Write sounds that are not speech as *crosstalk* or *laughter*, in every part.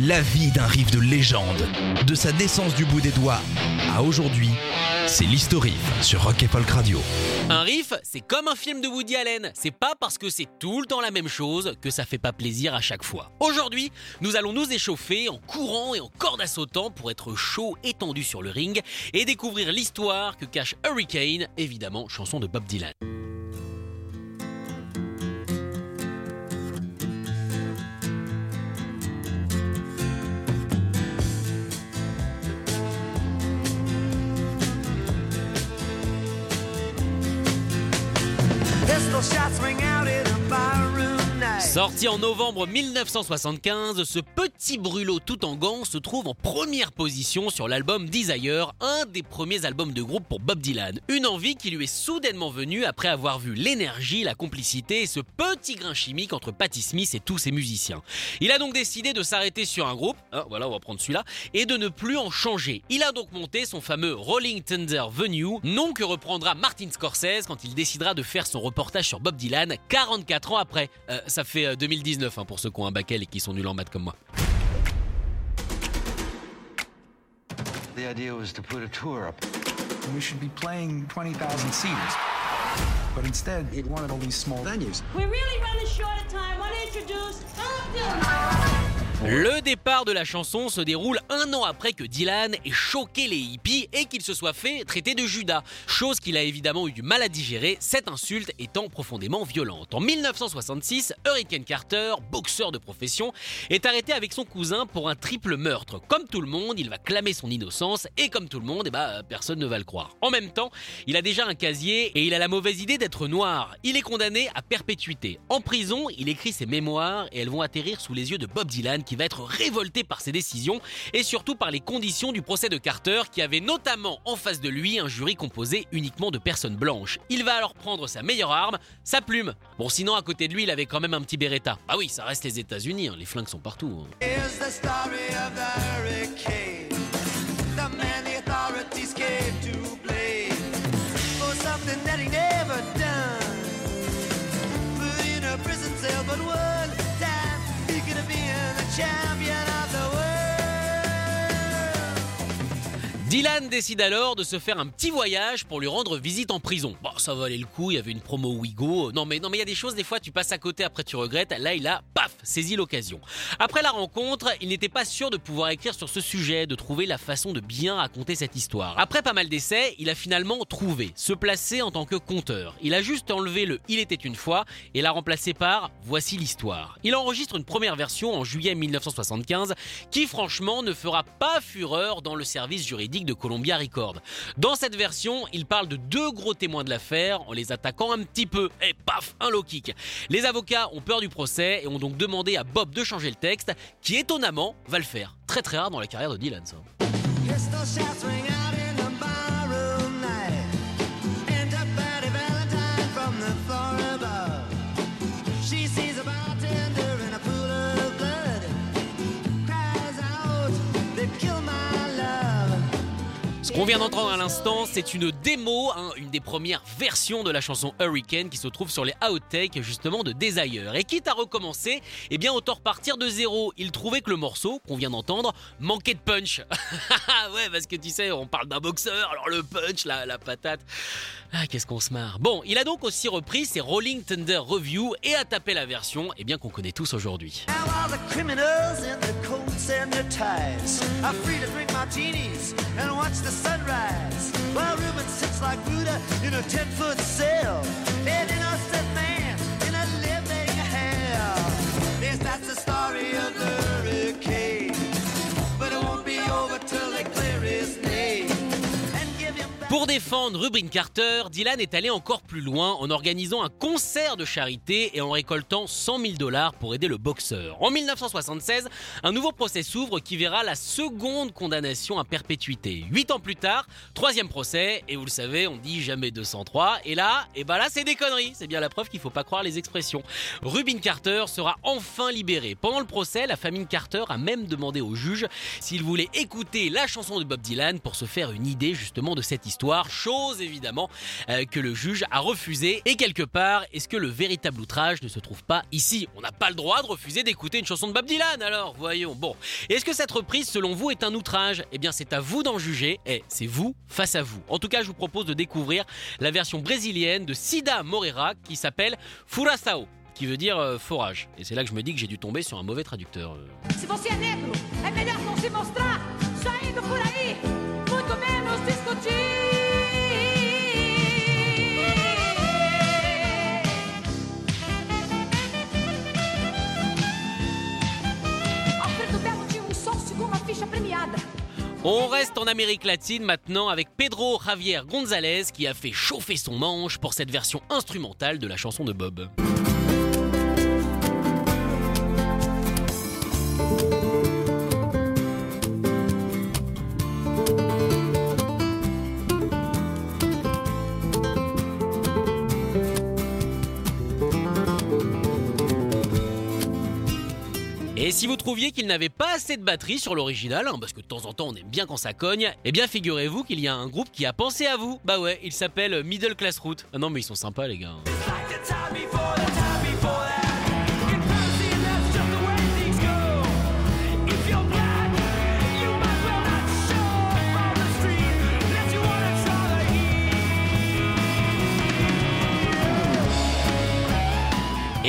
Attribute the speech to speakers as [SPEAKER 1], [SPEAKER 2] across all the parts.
[SPEAKER 1] La vie d'un riff de légende, de sa naissance du bout des doigts à aujourd'hui, c'est l'historif sur Rock et Folk Radio.
[SPEAKER 2] Un riff, c'est comme un film de Woody Allen. C'est pas parce que c'est tout le temps la même chose que ça fait pas plaisir à chaque fois. Aujourd'hui, nous allons nous échauffer en courant et en corde à sautant pour être chaud et tendu sur le ring et découvrir l'histoire que cache Hurricane, évidemment chanson de Bob Dylan.
[SPEAKER 3] Pistol shots ring out in.
[SPEAKER 2] Sorti en novembre 1975, ce petit brûlot tout en gants se trouve en première position sur l'album Desire, un des premiers albums de groupe pour Bob Dylan. Une envie qui lui est soudainement venue après avoir vu l'énergie, la complicité et ce petit grain chimique entre Patti Smith et tous ses musiciens. Il a donc décidé de s'arrêter sur un groupe, hein, voilà on va prendre celui-là, et de ne plus en changer. Il a donc monté son fameux Rolling Thunder Venue, nom que reprendra Martin Scorsese quand il décidera de faire son reportage sur Bob Dylan 44 ans après. Euh, ça fait euh, 2019 hein, pour ceux qui ont un bac L et qui sont nuls en maths comme moi.
[SPEAKER 4] The idea was to put a tour up.
[SPEAKER 5] we should be playing 20,000 seaters. But instead, he wanted all these small venues.
[SPEAKER 6] We're really running short of time. Want to introduce Dylan.
[SPEAKER 2] Le départ de la chanson se déroule un an après que Dylan ait choqué les hippies et qu'il se soit fait traiter de Judas, chose qu'il a évidemment eu du mal à digérer, cette insulte étant profondément violente. En 1966, Hurricane Carter, boxeur de profession, est arrêté avec son cousin pour un triple meurtre. Comme tout le monde, il va clamer son innocence et comme tout le monde, eh ben, personne ne va le croire. En même temps, il a déjà un casier et il a la mauvaise idée d'être noir. Il est condamné à perpétuité. En prison, il écrit ses mémoires et elles vont atterrir sous les yeux de Bob Dylan va être révolté par ses décisions et surtout par les conditions du procès de Carter qui avait notamment en face de lui un jury composé uniquement de personnes blanches. Il va alors prendre sa meilleure arme, sa plume. Bon sinon à côté de lui il avait quand même un petit Beretta. Ah oui ça reste les États-Unis, hein, les flingues sont partout. hein. Dylan décide alors de se faire un petit voyage pour lui rendre visite en prison. Bon, ça valait le coup, il y avait une promo Wigo. Non mais non mais il y a des choses des fois tu passes à côté après tu regrettes. Là, il a paf, saisi l'occasion. Après la rencontre, il n'était pas sûr de pouvoir écrire sur ce sujet, de trouver la façon de bien raconter cette histoire. Après pas mal d'essais, il a finalement trouvé se placer en tant que conteur. Il a juste enlevé le il était une fois et l'a remplacé par voici l'histoire. Il enregistre une première version en juillet 1975 qui franchement ne fera pas fureur dans le service juridique de Columbia Records. Dans cette version, il parle de deux gros témoins de l'affaire en les attaquant un petit peu. Et paf, un low kick. Les avocats ont peur du procès et ont donc demandé à Bob de changer le texte, qui étonnamment va le faire. Très très rare dans la carrière de Dylan. Ce qu'on vient d'entendre à l'instant, c'est une démo, hein, une des premières versions de la chanson Hurricane qui se trouve sur les outtakes justement de Desire. Et quitte à recommencer, eh bien autant repartir de zéro. Il trouvait que le morceau qu'on vient d'entendre manquait de punch. *laughs* ouais, parce que tu sais, on parle d'un boxeur, alors le punch, la, la patate. Ah, qu'est-ce qu'on se marre. Bon, il a donc aussi repris ses Rolling Thunder Review et a tapé la version, eh bien qu'on connaît tous aujourd'hui.
[SPEAKER 3] martinis and watch the sunrise while Reuben sits like Buddha in a ten foot cell. An innocent man in a living hell. There's the story.
[SPEAKER 2] Pour défendre Rubin Carter, Dylan est allé encore plus loin en organisant un concert de charité et en récoltant 100 000 dollars pour aider le boxeur. En 1976, un nouveau procès s'ouvre qui verra la seconde condamnation à perpétuité. Huit ans plus tard, troisième procès, et vous le savez, on dit jamais 203. Et là, et ben là, c'est des conneries. C'est bien la preuve qu'il faut pas croire les expressions. Rubin Carter sera enfin libéré. Pendant le procès, la famille Carter a même demandé au juge s'il voulait écouter la chanson de Bob Dylan pour se faire une idée justement de cette histoire chose évidemment euh, que le juge a refusé. Et quelque part, est-ce que le véritable outrage ne se trouve pas ici? On n'a pas le droit de refuser d'écouter une chanson de Bob Dylan, alors voyons. Bon, est-ce que cette reprise, selon vous, est un outrage? Eh bien, c'est à vous d'en juger. Et c'est vous face à vous. En tout cas, je vous propose de découvrir la version brésilienne de Sida Moreira qui s'appelle Furaçao qui veut dire euh, forage. Et c'est là que je me dis que j'ai dû tomber sur un mauvais traducteur. euh.
[SPEAKER 6] Premiada.
[SPEAKER 2] On reste en Amérique latine maintenant avec Pedro Javier González qui a fait chauffer son manche pour cette version instrumentale de la chanson de Bob. Et si vous trouviez qu'il n'avait pas assez de batterie sur l'original, hein, parce que de temps en temps on aime bien quand ça cogne, eh bien figurez-vous qu'il y a un groupe qui a pensé à vous. Bah ouais, il s'appelle Middle Class Route. Ah non mais ils sont sympas les gars.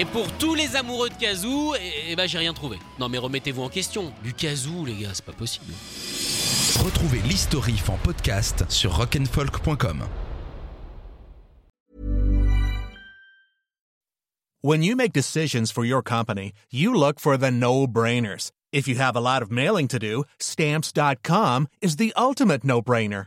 [SPEAKER 2] Et pour tous les amoureux de kazoo, eh, eh ben j'ai rien trouvé. Non mais remettez-vous en question. Du kazoo les gars, c'est pas possible.
[SPEAKER 1] Retrouvez l'historif en podcast sur rock'n'folk.com.
[SPEAKER 7] When you make decisions for your company, you look for the no-brainers. If you have a lot of mailing to do, stamps.com is the ultimate no-brainer.